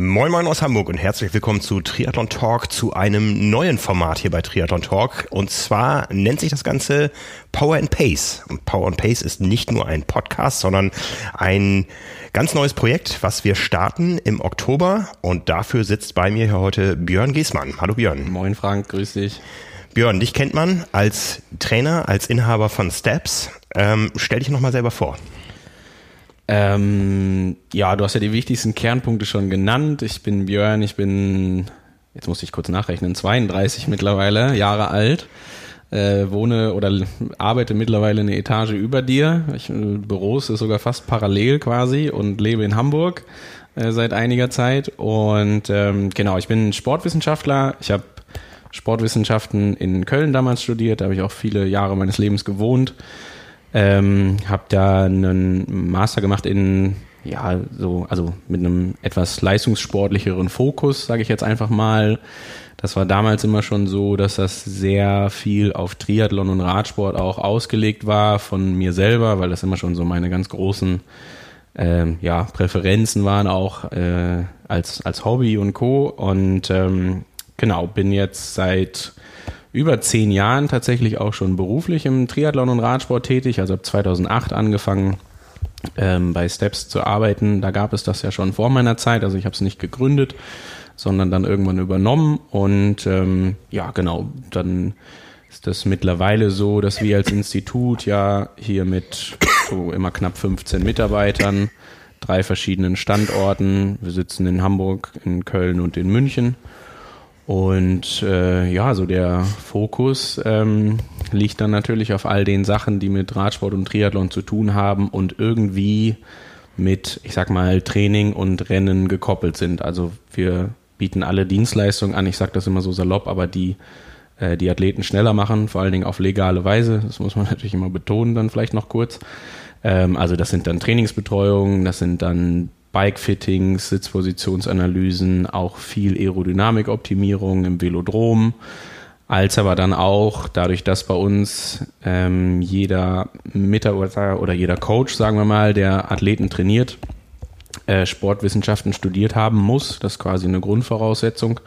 Moin Moin aus Hamburg und herzlich willkommen zu Triathlon Talk, zu einem neuen Format hier bei Triathlon Talk. Und zwar nennt sich das Ganze Power and Pace. Und Power and Pace ist nicht nur ein Podcast, sondern ein ganz neues Projekt, was wir starten im Oktober. Und dafür sitzt bei mir hier heute Björn Giesmann. Hallo Björn. Moin Frank, grüß dich. Björn, dich kennt man als Trainer, als Inhaber von Steps. Ähm, stell dich nochmal selber vor. Ähm, ja, du hast ja die wichtigsten Kernpunkte schon genannt. Ich bin Björn, ich bin, jetzt muss ich kurz nachrechnen, 32 mittlerweile, Jahre alt. Äh, wohne oder arbeite mittlerweile eine Etage über dir. Ich, äh, Büros ist sogar fast parallel quasi und lebe in Hamburg äh, seit einiger Zeit. Und ähm, genau, ich bin Sportwissenschaftler. Ich habe Sportwissenschaften in Köln damals studiert, da habe ich auch viele Jahre meines Lebens gewohnt. Ähm, habe da einen Master gemacht in ja so also mit einem etwas leistungssportlicheren Fokus, sage ich jetzt einfach mal. Das war damals immer schon so, dass das sehr viel auf Triathlon und Radsport auch ausgelegt war von mir selber, weil das immer schon so meine ganz großen ähm, ja, Präferenzen waren auch äh, als, als Hobby und Co. Und ähm, genau, bin jetzt seit über zehn Jahren tatsächlich auch schon beruflich im Triathlon und Radsport tätig, also ab 2008 angefangen ähm, bei Steps zu arbeiten. Da gab es das ja schon vor meiner Zeit, also ich habe es nicht gegründet, sondern dann irgendwann übernommen und ähm, ja genau, dann ist das mittlerweile so, dass wir als Institut ja hier mit so immer knapp 15 Mitarbeitern, drei verschiedenen Standorten, wir sitzen in Hamburg, in Köln und in München und äh, ja, so der Fokus ähm, liegt dann natürlich auf all den Sachen, die mit Radsport und Triathlon zu tun haben und irgendwie mit, ich sag mal, Training und Rennen gekoppelt sind. Also wir bieten alle Dienstleistungen an, ich sage das immer so salopp, aber die äh, die Athleten schneller machen, vor allen Dingen auf legale Weise. Das muss man natürlich immer betonen, dann vielleicht noch kurz. Ähm, also das sind dann Trainingsbetreuungen, das sind dann Bike-Fittings, Sitzpositionsanalysen, auch viel Aerodynamikoptimierung im Velodrom, als aber dann auch dadurch, dass bei uns ähm, jeder Mitarbeiter oder jeder Coach, sagen wir mal, der Athleten trainiert, äh, Sportwissenschaften studiert haben muss, das ist quasi eine Grundvoraussetzung,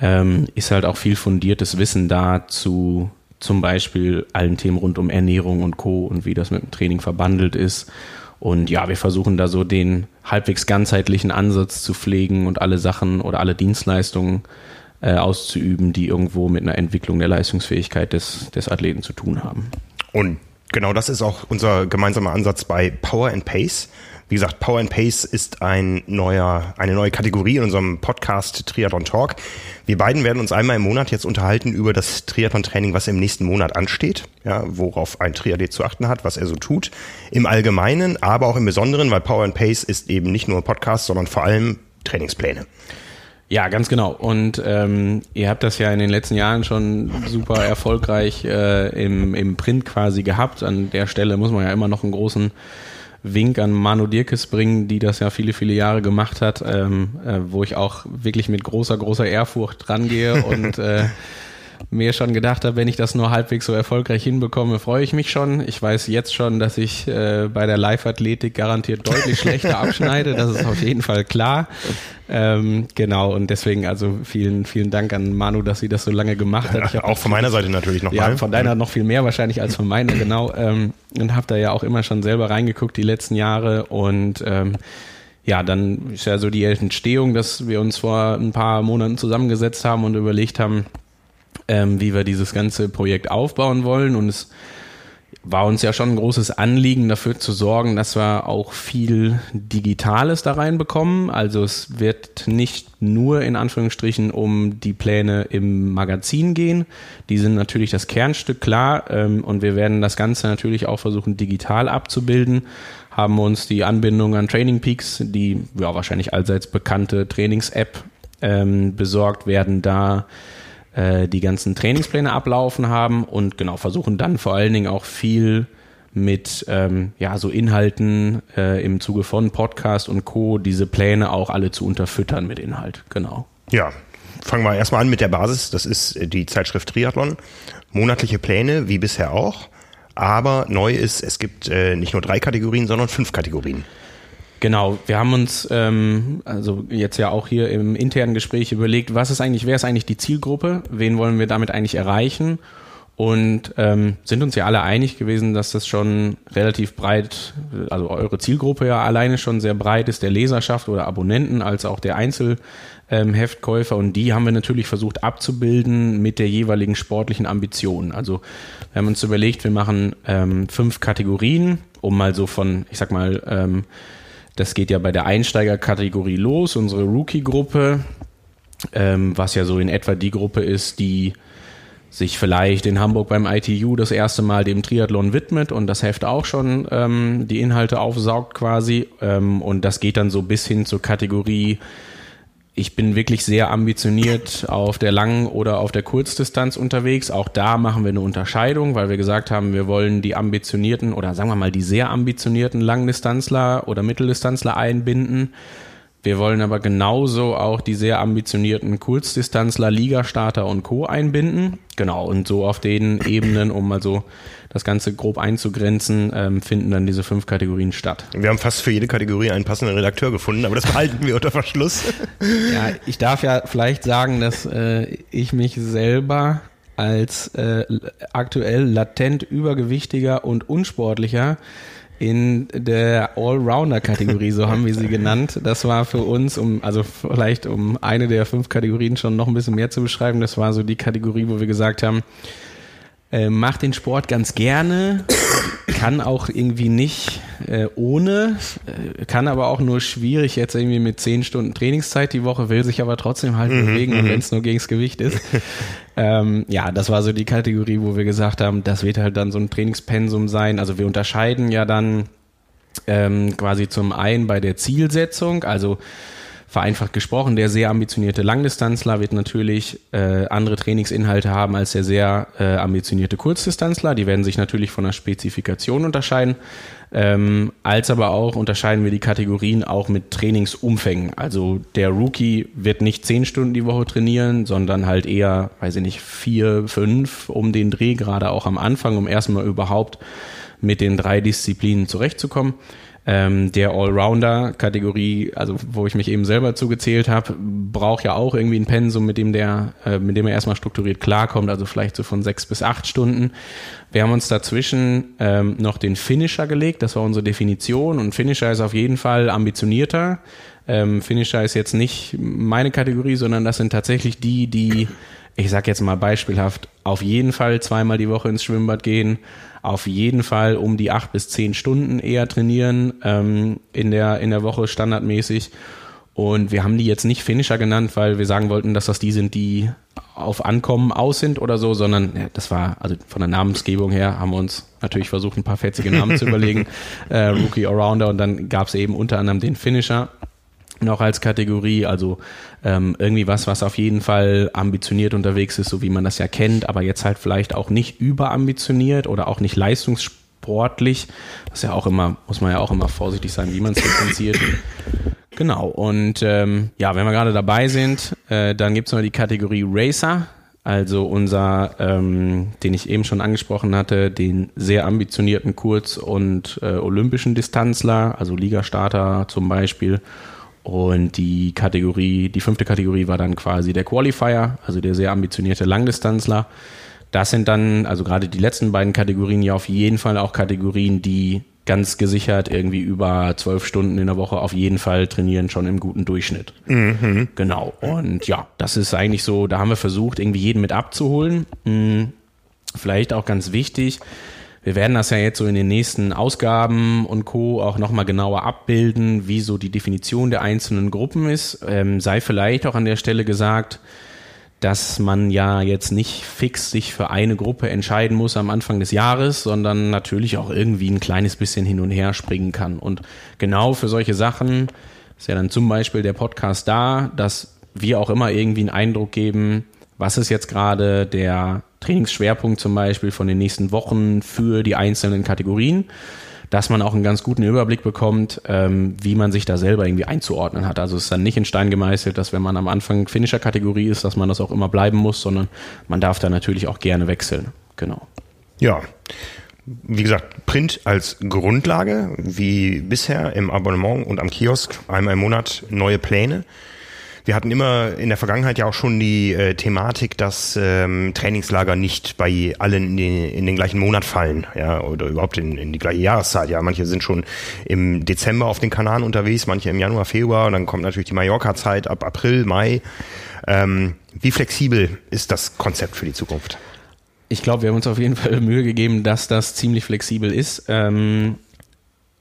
ähm, ist halt auch viel fundiertes Wissen da zu zum Beispiel allen Themen rund um Ernährung und Co. und wie das mit dem Training verbandelt ist und ja, wir versuchen da so den halbwegs ganzheitlichen Ansatz zu pflegen und alle Sachen oder alle Dienstleistungen äh, auszuüben, die irgendwo mit einer Entwicklung der Leistungsfähigkeit des, des Athleten zu tun haben. Und genau das ist auch unser gemeinsamer Ansatz bei Power and Pace. Wie gesagt, Power and Pace ist ein neuer, eine neue Kategorie in unserem Podcast Triathlon Talk. Wir beiden werden uns einmal im Monat jetzt unterhalten über das Triathlon-Training, was im nächsten Monat ansteht, ja, worauf ein Triathlet zu achten hat, was er so tut, im Allgemeinen, aber auch im Besonderen, weil Power and Pace ist eben nicht nur ein Podcast, sondern vor allem Trainingspläne. Ja, ganz genau. Und ähm, ihr habt das ja in den letzten Jahren schon super erfolgreich äh, im, im Print quasi gehabt. An der Stelle muss man ja immer noch einen großen Wink an Manu Dirkes bringen, die das ja viele, viele Jahre gemacht hat, ähm, äh, wo ich auch wirklich mit großer, großer Ehrfurcht rangehe und äh, mir schon gedacht habe, wenn ich das nur halbwegs so erfolgreich hinbekomme, freue ich mich schon. Ich weiß jetzt schon, dass ich äh, bei der Live-Athletik garantiert deutlich schlechter abschneide. Das ist auf jeden Fall klar. Ähm, genau, und deswegen also vielen, vielen Dank an Manu, dass sie das so lange gemacht hat. Ja, auch von meiner Seite natürlich nochmal. Ja, von deiner noch viel mehr wahrscheinlich als von meiner, genau. Ähm, und habe da ja auch immer schon selber reingeguckt die letzten Jahre und ähm, ja, dann ist ja so die Entstehung, dass wir uns vor ein paar Monaten zusammengesetzt haben und überlegt haben, ähm, wie wir dieses ganze Projekt aufbauen wollen. Und es war uns ja schon ein großes Anliegen, dafür zu sorgen, dass wir auch viel Digitales da reinbekommen. Also es wird nicht nur in Anführungsstrichen um die Pläne im Magazin gehen. Die sind natürlich das Kernstück klar. Ähm, und wir werden das Ganze natürlich auch versuchen, digital abzubilden. Haben uns die Anbindung an Training Peaks, die ja wahrscheinlich allseits bekannte Trainings-App, ähm, besorgt werden da äh, die ganzen Trainingspläne ablaufen haben und genau versuchen dann vor allen Dingen auch viel mit ähm, ja so Inhalten äh, im Zuge von Podcast und Co. diese Pläne auch alle zu unterfüttern mit Inhalt. Genau. Ja, fangen wir erstmal an mit der Basis. Das ist die Zeitschrift Triathlon. Monatliche Pläne, wie bisher auch. Aber neu ist, es gibt äh, nicht nur drei Kategorien, sondern fünf Kategorien. Genau, wir haben uns ähm, also jetzt ja auch hier im internen Gespräch überlegt, was ist eigentlich, wer ist eigentlich die Zielgruppe, wen wollen wir damit eigentlich erreichen? Und ähm, sind uns ja alle einig gewesen, dass das schon relativ breit, also eure Zielgruppe ja alleine schon sehr breit ist, der Leserschaft oder Abonnenten als auch der Einzelheftkäufer und die haben wir natürlich versucht abzubilden mit der jeweiligen sportlichen Ambition. Also wir haben uns überlegt, wir machen ähm, fünf Kategorien, um mal so von, ich sag mal, ähm, das geht ja bei der Einsteigerkategorie los, unsere Rookie-Gruppe, ähm, was ja so in etwa die Gruppe ist, die sich vielleicht in Hamburg beim ITU das erste Mal dem Triathlon widmet und das Heft auch schon ähm, die Inhalte aufsaugt quasi. Ähm, und das geht dann so bis hin zur Kategorie ich bin wirklich sehr ambitioniert auf der langen oder auf der Kurzdistanz unterwegs. Auch da machen wir eine Unterscheidung, weil wir gesagt haben, wir wollen die ambitionierten oder sagen wir mal die sehr ambitionierten Langdistanzler oder Mitteldistanzler einbinden. Wir wollen aber genauso auch die sehr ambitionierten Kurzdistanzler, Ligastarter und Co. einbinden. Genau, und so auf den Ebenen, um also das Ganze grob einzugrenzen, ähm, finden dann diese fünf Kategorien statt. Wir haben fast für jede Kategorie einen passenden Redakteur gefunden, aber das behalten wir unter Verschluss. Ja, ich darf ja vielleicht sagen, dass äh, ich mich selber als äh, aktuell latent übergewichtiger und unsportlicher in der Allrounder-Kategorie, so haben wir sie genannt. Das war für uns, um, also vielleicht um eine der fünf Kategorien schon noch ein bisschen mehr zu beschreiben, das war so die Kategorie, wo wir gesagt haben, äh, macht den Sport ganz gerne, kann auch irgendwie nicht äh, ohne, äh, kann aber auch nur schwierig jetzt irgendwie mit zehn Stunden Trainingszeit die Woche, will sich aber trotzdem halt mhm, bewegen, mhm. wenn es nur gegens Gewicht ist. ähm, ja, das war so die Kategorie, wo wir gesagt haben, das wird halt dann so ein Trainingspensum sein. Also wir unterscheiden ja dann ähm, quasi zum einen bei der Zielsetzung, also vereinfacht gesprochen, der sehr ambitionierte Langdistanzler wird natürlich äh, andere Trainingsinhalte haben als der sehr äh, ambitionierte Kurzdistanzler. Die werden sich natürlich von der Spezifikation unterscheiden. Ähm, als aber auch unterscheiden wir die Kategorien auch mit Trainingsumfängen. Also der Rookie wird nicht zehn Stunden die Woche trainieren, sondern halt eher, weiß ich nicht, vier, fünf um den Dreh, gerade auch am Anfang, um erstmal überhaupt mit den drei Disziplinen zurechtzukommen. Ähm, der Allrounder-Kategorie, also wo ich mich eben selber zugezählt habe, braucht ja auch irgendwie ein Pensum, mit dem der, äh, mit dem er erstmal strukturiert klarkommt, also vielleicht so von sechs bis acht Stunden. Wir haben uns dazwischen ähm, noch den Finisher gelegt, das war unsere Definition und Finisher ist auf jeden Fall ambitionierter. Ähm, Finisher ist jetzt nicht meine Kategorie, sondern das sind tatsächlich die, die, ich sag jetzt mal beispielhaft, auf jeden Fall zweimal die Woche ins Schwimmbad gehen, auf jeden Fall um die acht bis zehn Stunden eher trainieren ähm, in, der, in der Woche standardmäßig. Und wir haben die jetzt nicht Finisher genannt, weil wir sagen wollten, dass das die sind, die auf Ankommen aus sind oder so, sondern ja, das war, also von der Namensgebung her haben wir uns natürlich versucht, ein paar fetzige Namen zu überlegen. Äh, Rookie Arounder und dann gab es eben unter anderem den Finisher noch als Kategorie, also ähm, irgendwie was, was auf jeden Fall ambitioniert unterwegs ist, so wie man das ja kennt, aber jetzt halt vielleicht auch nicht überambitioniert oder auch nicht leistungssportlich. Das ist ja auch immer, muss man ja auch immer vorsichtig sein, wie man es differenziert. Genau, und ähm, ja, wenn wir gerade dabei sind, äh, dann gibt's noch die Kategorie Racer, also unser, ähm, den ich eben schon angesprochen hatte, den sehr ambitionierten Kurz- und äh, olympischen Distanzler, also Ligastarter zum Beispiel und die Kategorie, die fünfte Kategorie war dann quasi der Qualifier, also der sehr ambitionierte Langdistanzler. Das sind dann, also gerade die letzten beiden Kategorien ja auf jeden Fall auch Kategorien, die ganz gesichert irgendwie über zwölf Stunden in der Woche auf jeden Fall trainieren, schon im guten Durchschnitt. Mhm. Genau. Und ja, das ist eigentlich so, da haben wir versucht, irgendwie jeden mit abzuholen. Hm, vielleicht auch ganz wichtig, wir werden das ja jetzt so in den nächsten Ausgaben und Co. auch nochmal genauer abbilden, wie so die Definition der einzelnen Gruppen ist. Ähm, sei vielleicht auch an der Stelle gesagt, dass man ja jetzt nicht fix sich für eine Gruppe entscheiden muss am Anfang des Jahres, sondern natürlich auch irgendwie ein kleines bisschen hin und her springen kann. Und genau für solche Sachen ist ja dann zum Beispiel der Podcast da, dass wir auch immer irgendwie einen Eindruck geben, was ist jetzt gerade der Trainingsschwerpunkt zum Beispiel von den nächsten Wochen für die einzelnen Kategorien, dass man auch einen ganz guten Überblick bekommt, ähm, wie man sich da selber irgendwie einzuordnen hat. Also es ist dann nicht in Stein gemeißelt, dass wenn man am Anfang Finisher-Kategorie ist, dass man das auch immer bleiben muss, sondern man darf da natürlich auch gerne wechseln. Genau. Ja. wie gesagt, Print als Grundlage, wie bisher im Abonnement und am Kiosk, einmal im Monat neue Pläne. Wir hatten immer in der Vergangenheit ja auch schon die äh, Thematik, dass ähm, Trainingslager nicht bei allen in, die, in, den gleichen Monat fallen, ja, oder überhaupt in, in die gleiche Jahreszeit. Ja, manche sind schon im Dezember auf den Kanaren unterwegs, manche im Januar, Februar, und dann kommt natürlich die Mallorca-Zeit ab April, Mai. Ähm, wie flexibel ist das Konzept für die Zukunft? Ich glaube, wir haben uns auf jeden Fall Mühe gegeben, dass das ziemlich flexibel ist. Ähm,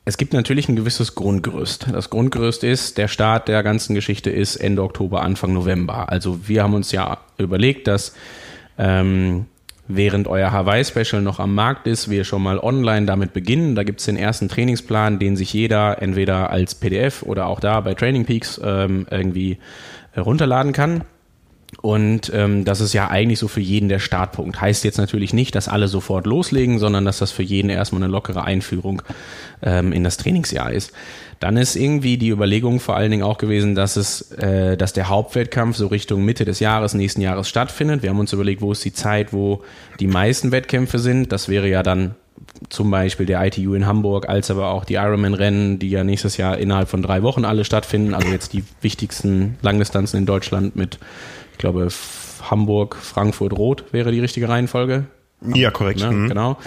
es gibt natürlich ein gewisses Grundgerüst. Das Grundgerüst ist, der Start der ganzen Geschichte ist Ende Oktober, Anfang November. Also wir haben uns ja überlegt, dass ähm, während euer Hawaii-Special noch am Markt ist, wir schon mal online damit beginnen. Da gibt es den ersten Trainingsplan, den sich jeder entweder als PDF oder auch da bei Training Peaks ähm, irgendwie herunterladen kann. Und ähm, das ist ja eigentlich so für jeden der Startpunkt. Heißt jetzt natürlich nicht, dass alle sofort loslegen, sondern dass das für jeden erstmal eine lockere Einführung ähm, in das Trainingsjahr ist. Dann ist irgendwie die Überlegung vor allen Dingen auch gewesen, dass es, äh, dass der Hauptwettkampf so Richtung Mitte des Jahres, nächsten Jahres stattfindet. Wir haben uns überlegt, wo ist die Zeit, wo die meisten Wettkämpfe sind. Das wäre ja dann zum Beispiel der ITU in Hamburg, als aber auch die Ironman-Rennen, die ja nächstes Jahr innerhalb von drei Wochen alle stattfinden. Also jetzt die wichtigsten Langdistanzen in Deutschland mit ich glaube, Hamburg, Frankfurt, Rot wäre die richtige Reihenfolge. Ja, korrekt. Ne? Mhm. Genau.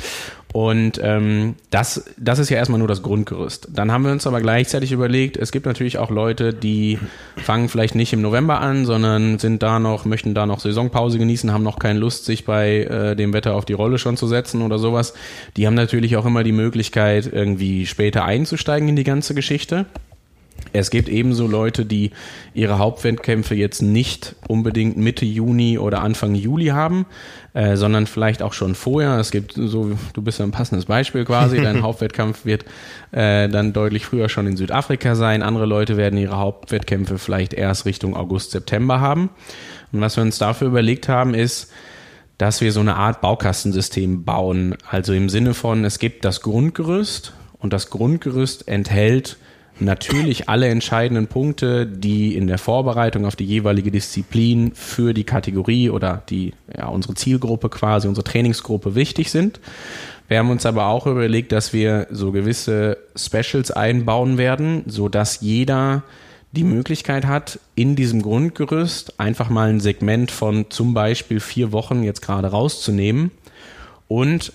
Und ähm, das, das ist ja erstmal nur das Grundgerüst. Dann haben wir uns aber gleichzeitig überlegt, es gibt natürlich auch Leute, die fangen vielleicht nicht im November an, sondern sind da noch, möchten da noch Saisonpause genießen, haben noch keine Lust, sich bei äh, dem Wetter auf die Rolle schon zu setzen oder sowas. Die haben natürlich auch immer die Möglichkeit, irgendwie später einzusteigen in die ganze Geschichte. Es gibt ebenso Leute, die ihre Hauptwettkämpfe jetzt nicht unbedingt Mitte Juni oder Anfang Juli haben, äh, sondern vielleicht auch schon vorher. Es gibt so, du bist ja ein passendes Beispiel quasi. Dein Hauptwettkampf wird äh, dann deutlich früher schon in Südafrika sein. Andere Leute werden ihre Hauptwettkämpfe vielleicht erst Richtung August, September haben. Und was wir uns dafür überlegt haben, ist, dass wir so eine Art Baukastensystem bauen. Also im Sinne von, es gibt das Grundgerüst und das Grundgerüst enthält natürlich alle entscheidenden Punkte, die in der Vorbereitung auf die jeweilige Disziplin für die Kategorie oder die, ja, unsere Zielgruppe quasi, unsere Trainingsgruppe wichtig sind. Wir haben uns aber auch überlegt, dass wir so gewisse Specials einbauen werden, so dass jeder die Möglichkeit hat, in diesem Grundgerüst einfach mal ein Segment von zum Beispiel vier Wochen jetzt gerade rauszunehmen und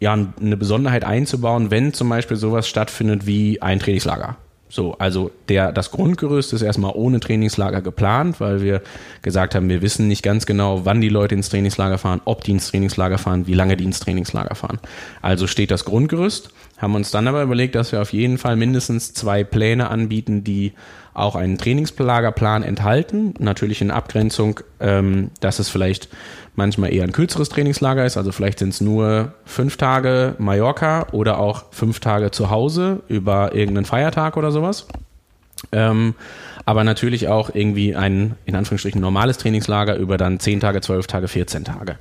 ja, eine Besonderheit einzubauen, wenn zum Beispiel sowas stattfindet wie ein Trainingslager. So, also der, das Grundgerüst ist erstmal ohne Trainingslager geplant, weil wir gesagt haben, wir wissen nicht ganz genau, wann die Leute ins Trainingslager fahren, ob die ins Trainingslager fahren, wie lange die ins Trainingslager fahren. Also steht das Grundgerüst, haben uns dann aber überlegt, dass wir auf jeden Fall mindestens zwei Pläne anbieten, die auch einen Trainingslagerplan enthalten. Natürlich in Abgrenzung, ähm, dass es vielleicht manchmal eher ein kürzeres Trainingslager ist. Also vielleicht sind es nur fünf Tage Mallorca oder auch fünf Tage zu Hause über irgendeinen Feiertag oder sowas. Ähm, aber natürlich auch irgendwie ein, in Anführungsstrichen, normales Trainingslager über dann 10 Tage, 12 Tage, 14 Tage.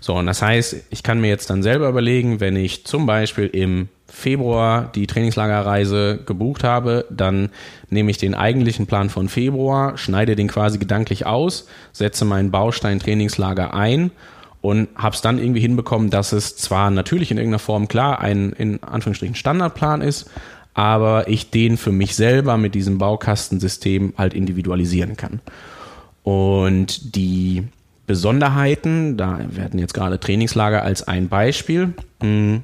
So, und das heißt, ich kann mir jetzt dann selber überlegen, wenn ich zum Beispiel im Februar die Trainingslagerreise gebucht habe, dann nehme ich den eigentlichen Plan von Februar, schneide den quasi gedanklich aus, setze meinen Baustein Trainingslager ein und habe es dann irgendwie hinbekommen, dass es zwar natürlich in irgendeiner Form klar ein in Anführungsstrichen Standardplan ist, aber ich den für mich selber mit diesem Baukastensystem halt individualisieren kann. Und die Besonderheiten, da werden jetzt gerade Trainingslager als ein Beispiel. Hm,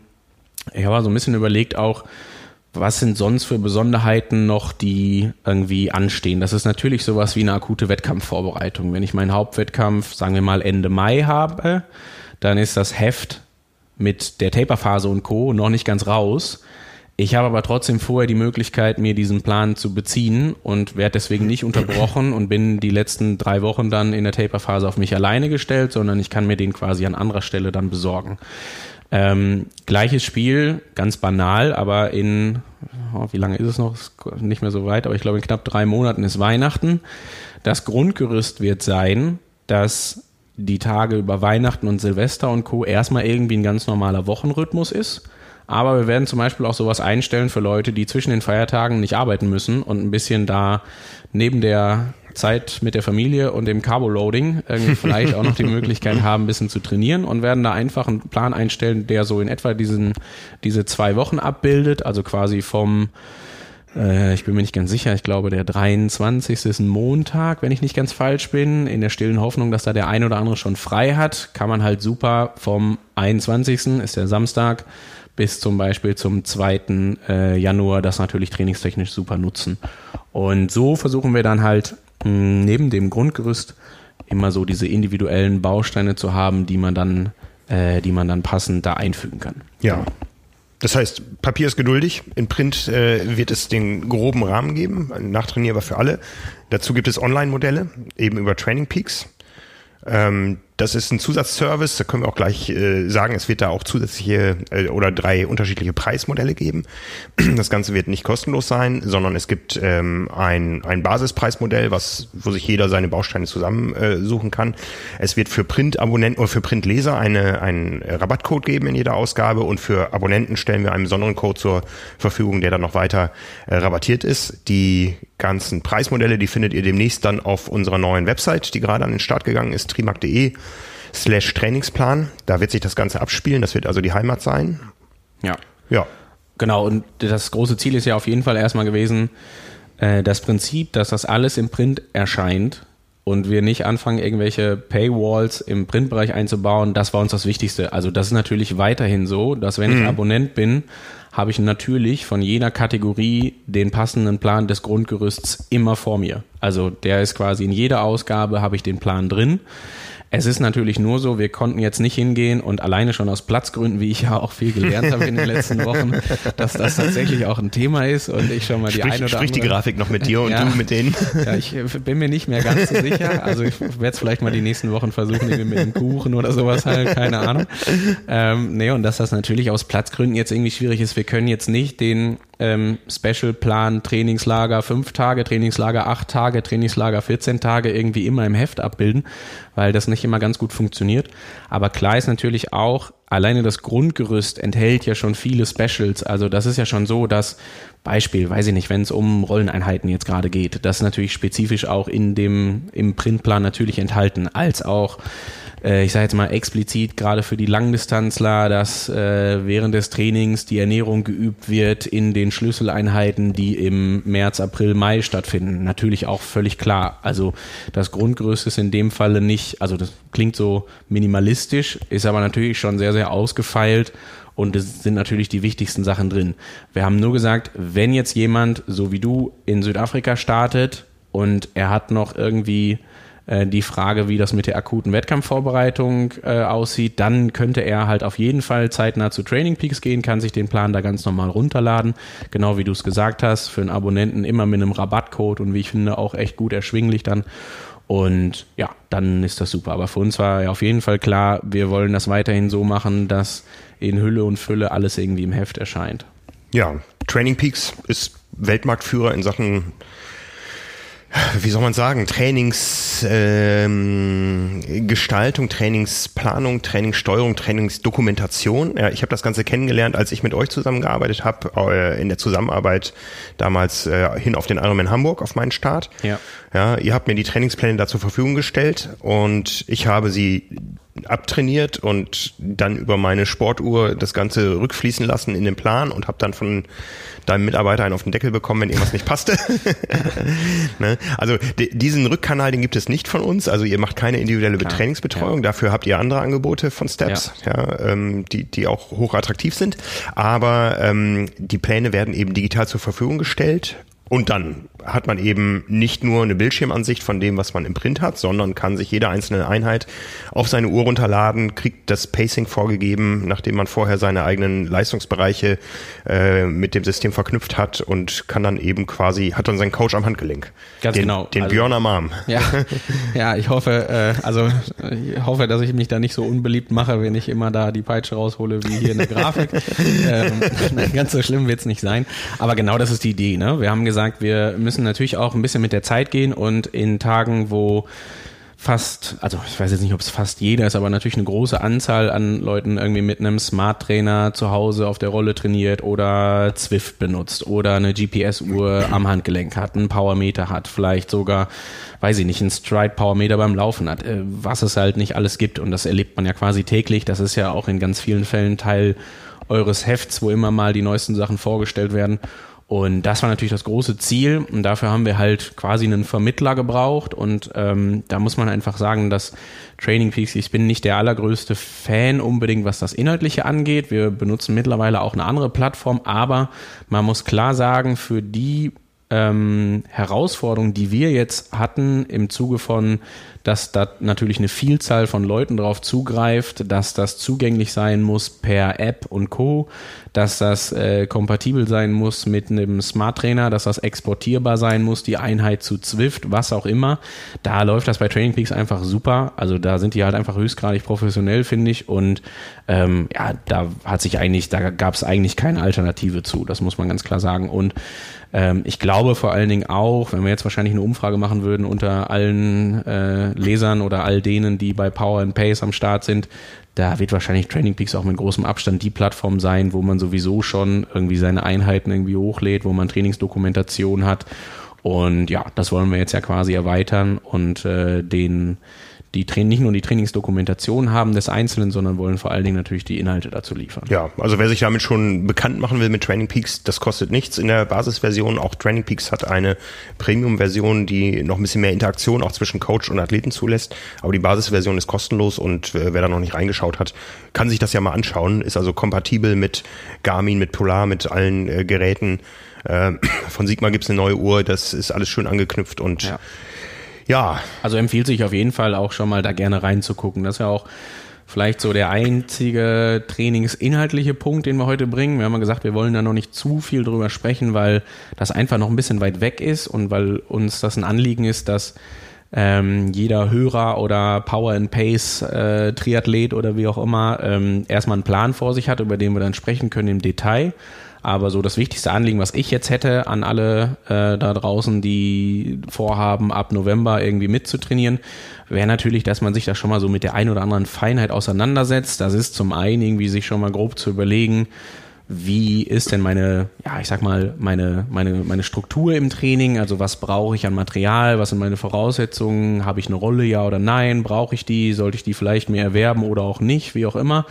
ich habe so ein bisschen überlegt auch, was sind sonst für Besonderheiten noch, die irgendwie anstehen? Das ist natürlich sowas wie eine akute Wettkampfvorbereitung. Wenn ich meinen Hauptwettkampf, sagen wir mal Ende Mai habe, dann ist das Heft mit der Taperphase und Co. noch nicht ganz raus. Ich habe aber trotzdem vorher die Möglichkeit, mir diesen Plan zu beziehen und werde deswegen nicht unterbrochen und bin die letzten drei Wochen dann in der Taperphase auf mich alleine gestellt, sondern ich kann mir den quasi an anderer Stelle dann besorgen. Ähm, gleiches Spiel, ganz banal, aber in, oh, wie lange ist es noch? Ist nicht mehr so weit, aber ich glaube in knapp drei Monaten ist Weihnachten. Das Grundgerüst wird sein, dass die Tage über Weihnachten und Silvester und Co. erstmal irgendwie ein ganz normaler Wochenrhythmus ist. Aber wir werden zum Beispiel auch sowas einstellen für Leute, die zwischen den Feiertagen nicht arbeiten müssen und ein bisschen da neben der Zeit mit der Familie und dem Carbo-Loading irgendwie vielleicht auch noch die Möglichkeit haben, ein bisschen zu trainieren und werden da einfach einen Plan einstellen, der so in etwa diesen, diese zwei Wochen abbildet, also quasi vom äh, ich bin mir nicht ganz sicher, ich glaube, der 23. ist ein Montag, wenn ich nicht ganz falsch bin. In der stillen Hoffnung, dass da der ein oder andere schon frei hat, kann man halt super vom 21. ist der Samstag bis zum Beispiel zum 2. Äh, Januar das natürlich trainingstechnisch super nutzen. Und so versuchen wir dann halt neben dem Grundgerüst immer so diese individuellen Bausteine zu haben, die man dann, äh, die man dann passend da einfügen kann. Ja. Das heißt, Papier ist geduldig. In Print äh, wird es den groben Rahmen geben, nachtrainierbar für alle. Dazu gibt es Online-Modelle, eben über Training Peaks. Ähm, das ist ein Zusatzservice, da können wir auch gleich äh, sagen, es wird da auch zusätzliche äh, oder drei unterschiedliche Preismodelle geben. Das Ganze wird nicht kostenlos sein, sondern es gibt ähm, ein, ein Basispreismodell, was, wo sich jeder seine Bausteine zusammensuchen äh, kann. Es wird für Print-Abonnenten oder für Printleser eine, einen Rabattcode geben in jeder Ausgabe und für Abonnenten stellen wir einen besonderen Code zur Verfügung, der dann noch weiter äh, rabattiert ist. Die ganzen Preismodelle, die findet ihr demnächst dann auf unserer neuen Website, die gerade an den Start gegangen ist, trimark.de slash Trainingsplan. Da wird sich das Ganze abspielen. Das wird also die Heimat sein. Ja. Ja. Genau. Und das große Ziel ist ja auf jeden Fall erstmal gewesen, äh, das Prinzip, dass das alles im Print erscheint und wir nicht anfangen, irgendwelche Paywalls im Printbereich einzubauen, das war uns das Wichtigste. Also das ist natürlich weiterhin so, dass wenn mhm. ich Abonnent bin, habe ich natürlich von jeder Kategorie den passenden Plan des Grundgerüsts immer vor mir. Also der ist quasi in jeder Ausgabe habe ich den Plan drin. Es ist natürlich nur so, wir konnten jetzt nicht hingehen und alleine schon aus Platzgründen, wie ich ja auch viel gelernt habe in den letzten Wochen, dass das tatsächlich auch ein Thema ist und ich schon mal die sprich, eine oder sprich andere. die Grafik noch mit dir und ja, du mit denen. Ja, ich bin mir nicht mehr ganz so sicher. Also ich werde es vielleicht mal die nächsten Wochen versuchen, irgendwie mit dem Kuchen oder sowas halt, keine Ahnung. Ähm, nee, und dass das natürlich aus Platzgründen jetzt irgendwie schwierig ist. Wir können jetzt nicht den ähm, Special-Plan, Trainingslager fünf Tage, Trainingslager acht Tage, Trainingslager 14 Tage irgendwie immer im Heft abbilden, weil das nicht immer ganz gut funktioniert. Aber klar ist natürlich auch, alleine das Grundgerüst enthält ja schon viele Specials. Also das ist ja schon so, dass Beispiel, weiß ich nicht, wenn es um Rolleneinheiten jetzt gerade geht, das natürlich spezifisch auch in dem im Printplan natürlich enthalten, als auch äh, ich sage jetzt mal explizit gerade für die Langdistanzler, dass äh, während des Trainings die Ernährung geübt wird in den Schlüsseleinheiten, die im März, April, Mai stattfinden. Natürlich auch völlig klar. Also das Grundgerüst ist in dem Falle nicht, also das klingt so minimalistisch, ist aber natürlich schon sehr, sehr ausgefeilt und es sind natürlich die wichtigsten Sachen drin. Wir haben nur gesagt, wenn jetzt jemand, so wie du, in Südafrika startet und er hat noch irgendwie äh, die Frage, wie das mit der akuten Wettkampfvorbereitung äh, aussieht, dann könnte er halt auf jeden Fall zeitnah zu Training Peaks gehen, kann sich den Plan da ganz normal runterladen. Genau wie du es gesagt hast, für einen Abonnenten immer mit einem Rabattcode und wie ich finde auch echt gut erschwinglich dann. Und ja, dann ist das super. Aber für uns war ja auf jeden Fall klar, wir wollen das weiterhin so machen, dass in Hülle und Fülle alles irgendwie im Heft erscheint. Ja, Training Peaks ist Weltmarktführer in Sachen wie soll man sagen, Trainingsgestaltung, ähm, Trainingsplanung, Trainingssteuerung, Trainingsdokumentation. Ja, ich habe das Ganze kennengelernt, als ich mit euch zusammengearbeitet habe, äh, in der Zusammenarbeit damals äh, hin auf den Ironman Hamburg, auf meinen Start. Ja. ja. Ihr habt mir die Trainingspläne da zur Verfügung gestellt und ich habe sie abtrainiert und dann über meine Sportuhr das Ganze rückfließen lassen in den Plan und habe dann von deinem Mitarbeiter einen auf den Deckel bekommen, wenn irgendwas nicht passte. ne? Also diesen Rückkanal, den gibt es nicht von uns. Also ihr macht keine individuelle Klar, Trainingsbetreuung. Ja. Dafür habt ihr andere Angebote von Steps, ja. ja ähm, die, die auch hoch attraktiv sind. Aber ähm, die Pläne werden eben digital zur Verfügung gestellt und dann hat man eben nicht nur eine Bildschirmansicht von dem, was man im Print hat, sondern kann sich jede einzelne Einheit auf seine Uhr runterladen, kriegt das Pacing vorgegeben, nachdem man vorher seine eigenen Leistungsbereiche äh, mit dem System verknüpft hat und kann dann eben quasi, hat dann seinen Coach am Handgelenk. Ganz den, genau. Den also, Björn am Arm. Ja, ja ich hoffe, äh, also ich hoffe, dass ich mich da nicht so unbeliebt mache, wenn ich immer da die Peitsche raushole wie hier in der Grafik. ähm, ganz so schlimm wird's nicht sein. Aber genau das ist die Idee. Ne? Wir haben gesagt, wir müssen natürlich auch ein bisschen mit der Zeit gehen und in Tagen, wo fast, also ich weiß jetzt nicht, ob es fast jeder ist, aber natürlich eine große Anzahl an Leuten irgendwie mit einem Smart Trainer zu Hause auf der Rolle trainiert oder Zwift benutzt oder eine GPS-Uhr am Handgelenk hat, einen Powermeter hat, vielleicht sogar, weiß ich nicht, einen Stride Powermeter beim Laufen hat, äh, was es halt nicht alles gibt und das erlebt man ja quasi täglich. Das ist ja auch in ganz vielen Fällen Teil eures Hefts, wo immer mal die neuesten Sachen vorgestellt werden. Und das war natürlich das große Ziel. Und dafür haben wir halt quasi einen Vermittler gebraucht. Und ähm, da muss man einfach sagen, dass Training Peaks, ich bin nicht der allergrößte Fan unbedingt, was das Inhaltliche angeht. Wir benutzen mittlerweile auch eine andere Plattform. Aber man muss klar sagen, für die ähm, Herausforderung, die wir jetzt hatten im Zuge von dass da natürlich eine Vielzahl von Leuten drauf zugreift, dass das zugänglich sein muss per App und Co., dass das äh, kompatibel sein muss mit einem Smart Trainer, dass das exportierbar sein muss, die Einheit zu Zwift, was auch immer. Da läuft das bei Training Peaks einfach super. Also da sind die halt einfach höchstgradig professionell, finde ich. Und ähm, ja, da hat sich eigentlich, da gab es eigentlich keine Alternative zu. Das muss man ganz klar sagen. Und ähm, ich glaube vor allen Dingen auch, wenn wir jetzt wahrscheinlich eine Umfrage machen würden unter allen äh, Lesern oder all denen, die bei Power and Pace am Start sind, da wird wahrscheinlich Training Peaks auch mit großem Abstand die Plattform sein, wo man sowieso schon irgendwie seine Einheiten irgendwie hochlädt, wo man Trainingsdokumentation hat. Und ja, das wollen wir jetzt ja quasi erweitern und äh, den die nicht nur die Trainingsdokumentation haben des Einzelnen, sondern wollen vor allen Dingen natürlich die Inhalte dazu liefern. Ja, also wer sich damit schon bekannt machen will mit Training Peaks, das kostet nichts in der Basisversion. Auch Training Peaks hat eine Premium-Version, die noch ein bisschen mehr Interaktion auch zwischen Coach und Athleten zulässt. Aber die Basisversion ist kostenlos und äh, wer da noch nicht reingeschaut hat, kann sich das ja mal anschauen. Ist also kompatibel mit Garmin, mit Polar, mit allen äh, Geräten. Äh, von Sigma gibt's eine neue Uhr, das ist alles schön angeknüpft und ja. Ja. Also empfiehlt sich auf jeden Fall auch schon mal da gerne reinzugucken. Das ist ja auch vielleicht so der einzige trainingsinhaltliche Punkt, den wir heute bringen. Wir haben ja gesagt, wir wollen da noch nicht zu viel drüber sprechen, weil das einfach noch ein bisschen weit weg ist und weil uns das ein Anliegen ist, dass ähm, jeder Hörer oder Power and Pace äh, Triathlet oder wie auch immer ähm, erstmal einen Plan vor sich hat, über den wir dann sprechen können im Detail. Aber so das wichtigste Anliegen, was ich jetzt hätte an alle äh, da draußen, die vorhaben, ab November irgendwie mitzutrainieren, wäre natürlich, dass man sich da schon mal so mit der ein oder anderen Feinheit auseinandersetzt. Das ist zum einen irgendwie sich schon mal grob zu überlegen, wie ist denn meine, ja, ich sag mal, meine, meine, meine Struktur im Training? Also was brauche ich an Material? Was sind meine Voraussetzungen? Habe ich eine Rolle, ja oder nein? Brauche ich die? Sollte ich die vielleicht mehr erwerben oder auch nicht? Wie auch immer.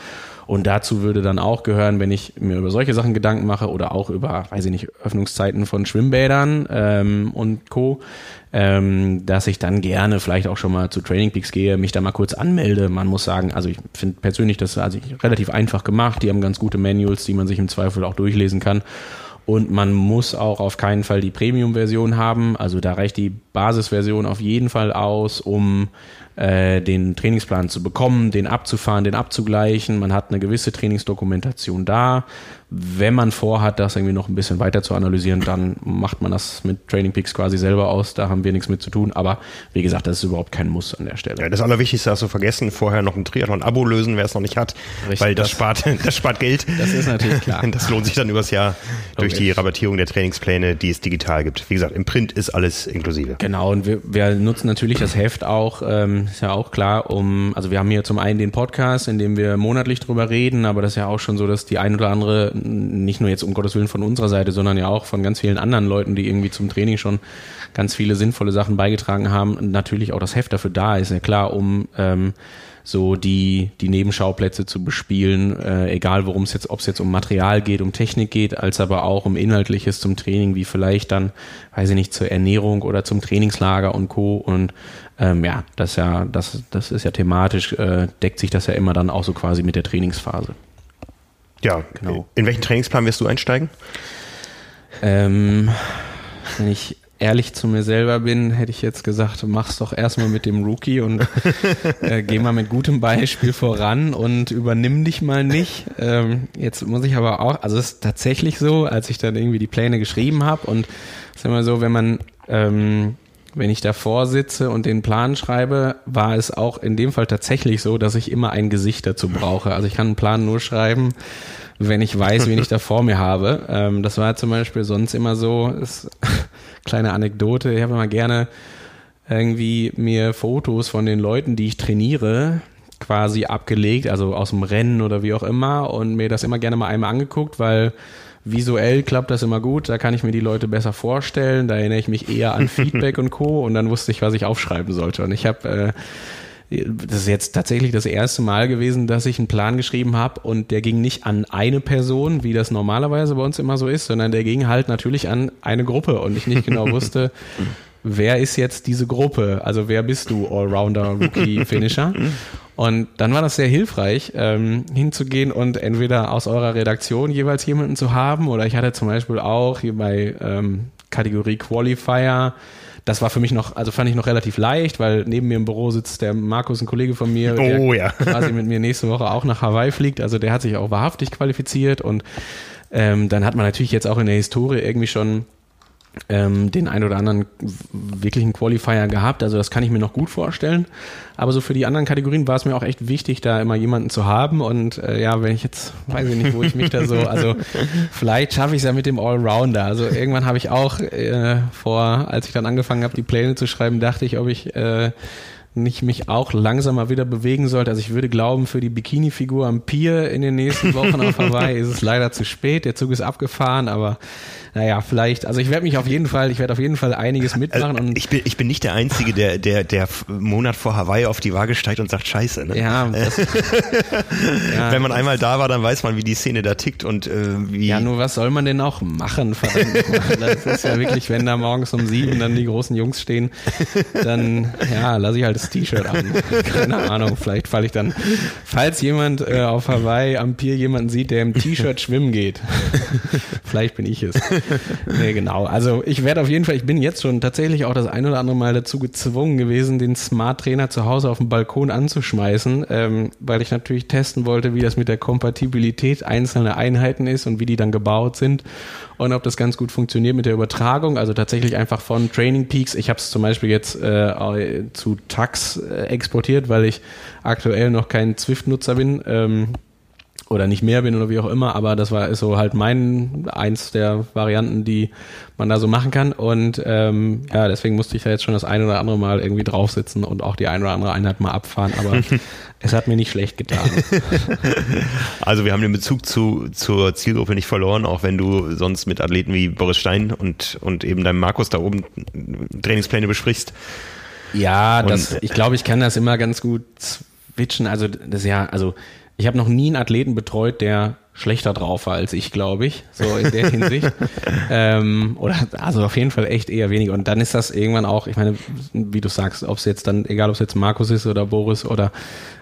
Und dazu würde dann auch gehören, wenn ich mir über solche Sachen Gedanken mache oder auch über, weiß ich nicht, Öffnungszeiten von Schwimmbädern ähm, und Co., ähm, dass ich dann gerne vielleicht auch schon mal zu Training Peaks gehe, mich da mal kurz anmelde. Man muss sagen, also ich finde persönlich das also relativ einfach gemacht. Die haben ganz gute Manuals, die man sich im Zweifel auch durchlesen kann. Und man muss auch auf keinen Fall die Premium-Version haben. Also da reicht die Basisversion auf jeden Fall aus, um äh, den Trainingsplan zu bekommen, den abzufahren, den abzugleichen. Man hat eine gewisse Trainingsdokumentation da. Wenn man vorhat, das irgendwie noch ein bisschen weiter zu analysieren, dann macht man das mit Training Peaks quasi selber aus. Da haben wir nichts mit zu tun. Aber wie gesagt, das ist überhaupt kein Muss an der Stelle. Ja, das Allerwichtigste hast du vergessen, vorher noch ein Triathlon-Abo lösen, wer es noch nicht hat. Richtig, weil das, das, spart, das spart Geld. Das ist natürlich klar. Das lohnt sich dann übers Jahr durch die Rabattierung der Trainingspläne, die es digital gibt. Wie gesagt, im Print ist alles inklusive. Genau, und wir, wir nutzen natürlich das Heft auch, ähm, ist ja auch klar, um, also wir haben hier zum einen den Podcast, in dem wir monatlich drüber reden, aber das ist ja auch schon so, dass die ein oder andere nicht nur jetzt um Gottes Willen von unserer Seite, sondern ja auch von ganz vielen anderen Leuten, die irgendwie zum Training schon ganz viele sinnvolle Sachen beigetragen haben, natürlich auch das Heft dafür da ist, ja klar, um ähm, so die, die Nebenschauplätze zu bespielen, äh, egal worum es jetzt, ob es jetzt um Material geht, um Technik geht, als aber auch um Inhaltliches zum Training, wie vielleicht dann, weiß ich nicht, zur Ernährung oder zum Trainingslager und Co. Und ähm, ja, das ja, das, das ist ja thematisch, äh, deckt sich das ja immer dann auch so quasi mit der Trainingsphase. Ja, genau. In welchen Trainingsplan wirst du einsteigen? Ähm, wenn ich ehrlich zu mir selber bin, hätte ich jetzt gesagt, mach's doch erstmal mit dem Rookie und äh, geh mal mit gutem Beispiel voran und übernimm dich mal nicht. Ähm, jetzt muss ich aber auch, also es ist tatsächlich so, als ich dann irgendwie die Pläne geschrieben habe und es ist immer so, wenn man ähm, wenn ich davor sitze und den Plan schreibe, war es auch in dem Fall tatsächlich so, dass ich immer ein Gesicht dazu brauche. Also ich kann einen Plan nur schreiben, wenn ich weiß, wen ich da vor mir habe. Ähm, das war zum Beispiel sonst immer so, ist, kleine Anekdote, ich habe immer gerne irgendwie mir Fotos von den Leuten, die ich trainiere, quasi abgelegt, also aus dem Rennen oder wie auch immer und mir das immer gerne mal einmal angeguckt, weil visuell klappt das immer gut, da kann ich mir die Leute besser vorstellen, da erinnere ich mich eher an Feedback und Co. und dann wusste ich, was ich aufschreiben sollte. Und ich habe äh, das ist jetzt tatsächlich das erste Mal gewesen, dass ich einen Plan geschrieben habe und der ging nicht an eine Person, wie das normalerweise bei uns immer so ist, sondern der ging halt natürlich an eine Gruppe und ich nicht genau wusste, wer ist jetzt diese Gruppe? Also wer bist du, Allrounder, Rookie, Finisher? Und dann war das sehr hilfreich, ähm, hinzugehen und entweder aus eurer Redaktion jeweils jemanden zu haben oder ich hatte zum Beispiel auch hier bei ähm, Kategorie Qualifier das war für mich noch, also fand ich noch relativ leicht, weil neben mir im Büro sitzt der Markus, ein Kollege von mir, der oh, ja. quasi mit mir nächste Woche auch nach Hawaii fliegt. Also der hat sich auch wahrhaftig qualifiziert und ähm, dann hat man natürlich jetzt auch in der Historie irgendwie schon ähm, den ein oder anderen wirklichen Qualifier gehabt. Also das kann ich mir noch gut vorstellen. Aber so für die anderen Kategorien war es mir auch echt wichtig, da immer jemanden zu haben. Und äh, ja, wenn ich jetzt, weiß ich nicht, wo ich mich da so, also vielleicht schaffe ich es ja mit dem Allrounder. Also irgendwann habe ich auch äh, vor, als ich dann angefangen habe, die Pläne zu schreiben, dachte ich, ob ich äh, nicht mich auch langsamer wieder bewegen sollte. Also ich würde glauben, für die Bikini-Figur am Pier in den nächsten Wochen auf Hawaii ist es leider zu spät. Der Zug ist abgefahren, aber naja, vielleicht, also ich werde mich auf jeden Fall, ich werde auf jeden Fall einiges mitmachen. Also ich, bin, ich bin nicht der Einzige, der, der, der Monat vor Hawaii auf die Waage steigt und sagt Scheiße. Ne? Ja, das, ja, Wenn man einmal da war, dann weiß man, wie die Szene da tickt und äh, wie. Ja, nur was soll man denn auch machen? Verdammt. das ist ja wirklich, wenn da morgens um sieben dann die großen Jungs stehen, dann ja, lasse ich halt das T-Shirt an. Keine Ahnung, vielleicht falle ich dann, falls jemand äh, auf Hawaii am Pier jemanden sieht, der im T-Shirt schwimmen geht, vielleicht bin ich es. nee, genau. Also ich werde auf jeden Fall, ich bin jetzt schon tatsächlich auch das ein oder andere Mal dazu gezwungen gewesen, den Smart Trainer zu Hause auf dem Balkon anzuschmeißen, ähm, weil ich natürlich testen wollte, wie das mit der Kompatibilität einzelner Einheiten ist und wie die dann gebaut sind und ob das ganz gut funktioniert mit der Übertragung. Also tatsächlich einfach von Training Peaks. Ich habe es zum Beispiel jetzt äh, zu Tax äh, exportiert, weil ich aktuell noch kein Zwift-Nutzer bin. Ähm, oder nicht mehr bin oder wie auch immer, aber das war ist so halt mein eins der Varianten, die man da so machen kann und ähm, ja, deswegen musste ich da jetzt schon das ein oder andere Mal irgendwie draufsitzen und auch die ein oder andere Einheit mal abfahren, aber es hat mir nicht schlecht getan. Also wir haben den Bezug zu zur Zielgruppe nicht verloren, auch wenn du sonst mit Athleten wie Boris Stein und und eben deinem Markus da oben Trainingspläne besprichst. Ja, das, ich glaube, ich kann das immer ganz gut switchen. Also das ja, also ich habe noch nie einen Athleten betreut, der schlechter drauf war als ich, glaube ich, so in der Hinsicht. ähm, oder also auf jeden Fall echt eher weniger. Und dann ist das irgendwann auch, ich meine, wie du sagst, ob es jetzt dann, egal ob es jetzt Markus ist oder Boris oder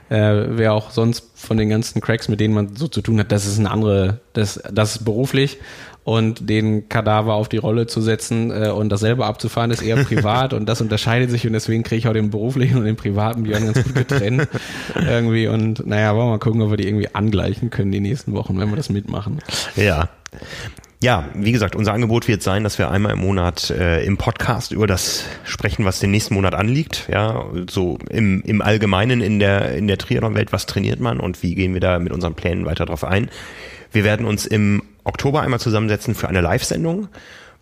äh, wer auch sonst von den ganzen Cracks, mit denen man so zu tun hat, das ist eine andere, das, das ist beruflich und den Kadaver auf die Rolle zu setzen äh, und das selber abzufahren, ist eher privat und das unterscheidet sich und deswegen kriege ich auch den beruflichen und den privaten Björn ganz gut getrennt irgendwie und naja, wollen wir mal gucken, ob wir die irgendwie angleichen können die nächsten Wochen, wenn wir das mitmachen. Ja. Ja, wie gesagt, unser Angebot wird sein, dass wir einmal im Monat äh, im Podcast über das sprechen, was den nächsten Monat anliegt. Ja, so im, im Allgemeinen in der, in der Triathlon-Welt, was trainiert man und wie gehen wir da mit unseren Plänen weiter drauf ein. Wir werden uns im Oktober einmal zusammensetzen für eine Live-Sendung,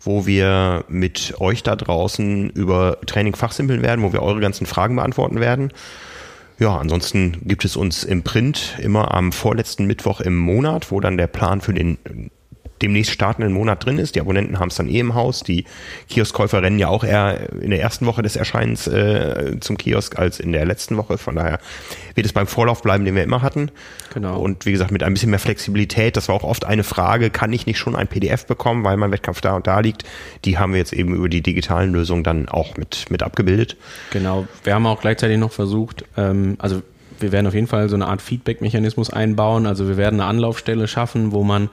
wo wir mit euch da draußen über Training fachsimpeln werden, wo wir eure ganzen Fragen beantworten werden. Ja, ansonsten gibt es uns im Print immer am vorletzten Mittwoch im Monat, wo dann der Plan für den demnächst startenden Monat drin ist. Die Abonnenten haben es dann eh im Haus. Die Kioskkäufer rennen ja auch eher in der ersten Woche des Erscheinens äh, zum Kiosk als in der letzten Woche. Von daher wird es beim Vorlauf bleiben, den wir immer hatten. Genau. Und wie gesagt, mit ein bisschen mehr Flexibilität. Das war auch oft eine Frage, kann ich nicht schon ein PDF bekommen, weil mein Wettkampf da und da liegt. Die haben wir jetzt eben über die digitalen Lösungen dann auch mit, mit abgebildet. Genau. Wir haben auch gleichzeitig noch versucht, ähm, also wir werden auf jeden Fall so eine Art Feedback-Mechanismus einbauen. Also wir werden eine Anlaufstelle schaffen, wo man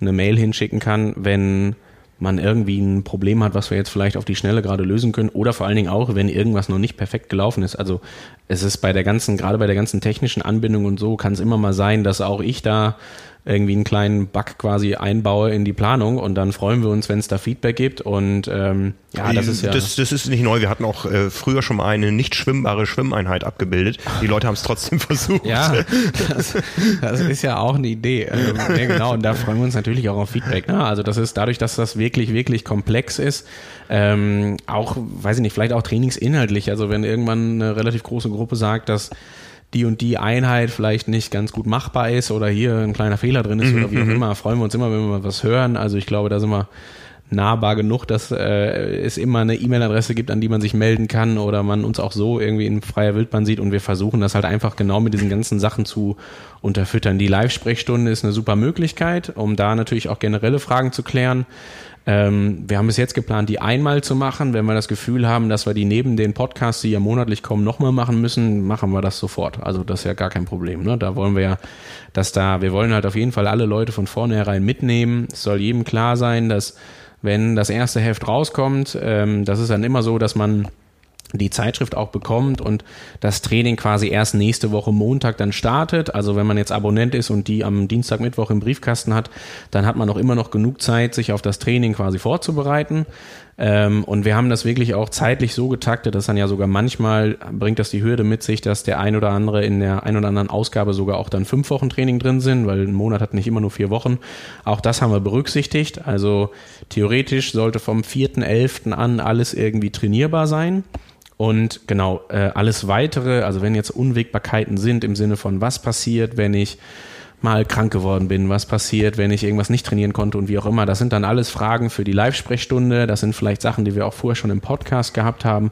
eine Mail hinschicken kann, wenn man irgendwie ein Problem hat, was wir jetzt vielleicht auf die Schnelle gerade lösen können oder vor allen Dingen auch, wenn irgendwas noch nicht perfekt gelaufen ist. Also es ist bei der ganzen, gerade bei der ganzen technischen Anbindung und so, kann es immer mal sein, dass auch ich da irgendwie einen kleinen Bug quasi einbaue in die Planung und dann freuen wir uns, wenn es da Feedback gibt und ähm, ja, das ist ja. Das, das ist nicht neu. Wir hatten auch äh, früher schon mal eine nicht schwimmbare Schwimmeinheit abgebildet. Die Leute haben es trotzdem versucht. Ja, das, das, ist ja auch eine Idee. Also, ja, genau, und da freuen wir uns natürlich auch auf Feedback. Ne? Also das ist dadurch, dass das wirklich, wirklich komplex ist, ähm, auch, weiß ich nicht, vielleicht auch trainingsinhaltlich. Also wenn irgendwann eine relativ große Gruppe sagt, dass die und die Einheit vielleicht nicht ganz gut machbar ist oder hier ein kleiner Fehler drin ist mhm, oder wie auch mhm. immer, freuen wir uns immer, wenn wir was hören. Also ich glaube, da sind wir nahbar genug, dass äh, es immer eine E-Mail-Adresse gibt, an die man sich melden kann oder man uns auch so irgendwie in freier Wildbahn sieht und wir versuchen das halt einfach genau mit diesen ganzen Sachen zu unterfüttern. Die Live-Sprechstunde ist eine super Möglichkeit, um da natürlich auch generelle Fragen zu klären. Ähm, wir haben bis jetzt geplant, die einmal zu machen. Wenn wir das Gefühl haben, dass wir die neben den Podcasts, die ja monatlich kommen, nochmal machen müssen, machen wir das sofort. Also das ist ja gar kein Problem. Ne? Da wollen wir ja, dass da, wir wollen halt auf jeden Fall alle Leute von vornherein mitnehmen. Es soll jedem klar sein, dass wenn das erste Heft rauskommt, ähm, das ist dann immer so, dass man die Zeitschrift auch bekommt und das Training quasi erst nächste Woche Montag dann startet. Also wenn man jetzt Abonnent ist und die am Dienstag, Mittwoch im Briefkasten hat, dann hat man auch immer noch genug Zeit, sich auf das Training quasi vorzubereiten. Ähm, und wir haben das wirklich auch zeitlich so getaktet, dass dann ja sogar manchmal bringt das die Hürde mit sich, dass der ein oder andere in der ein oder anderen Ausgabe sogar auch dann fünf Wochen Training drin sind, weil ein Monat hat nicht immer nur vier Wochen. Auch das haben wir berücksichtigt. Also theoretisch sollte vom 4.11. an alles irgendwie trainierbar sein. Und genau, äh, alles weitere, also wenn jetzt Unwägbarkeiten sind im Sinne von, was passiert, wenn ich mal krank geworden bin, was passiert, wenn ich irgendwas nicht trainieren konnte und wie auch immer, das sind dann alles Fragen für die Live-Sprechstunde, das sind vielleicht Sachen, die wir auch vorher schon im Podcast gehabt haben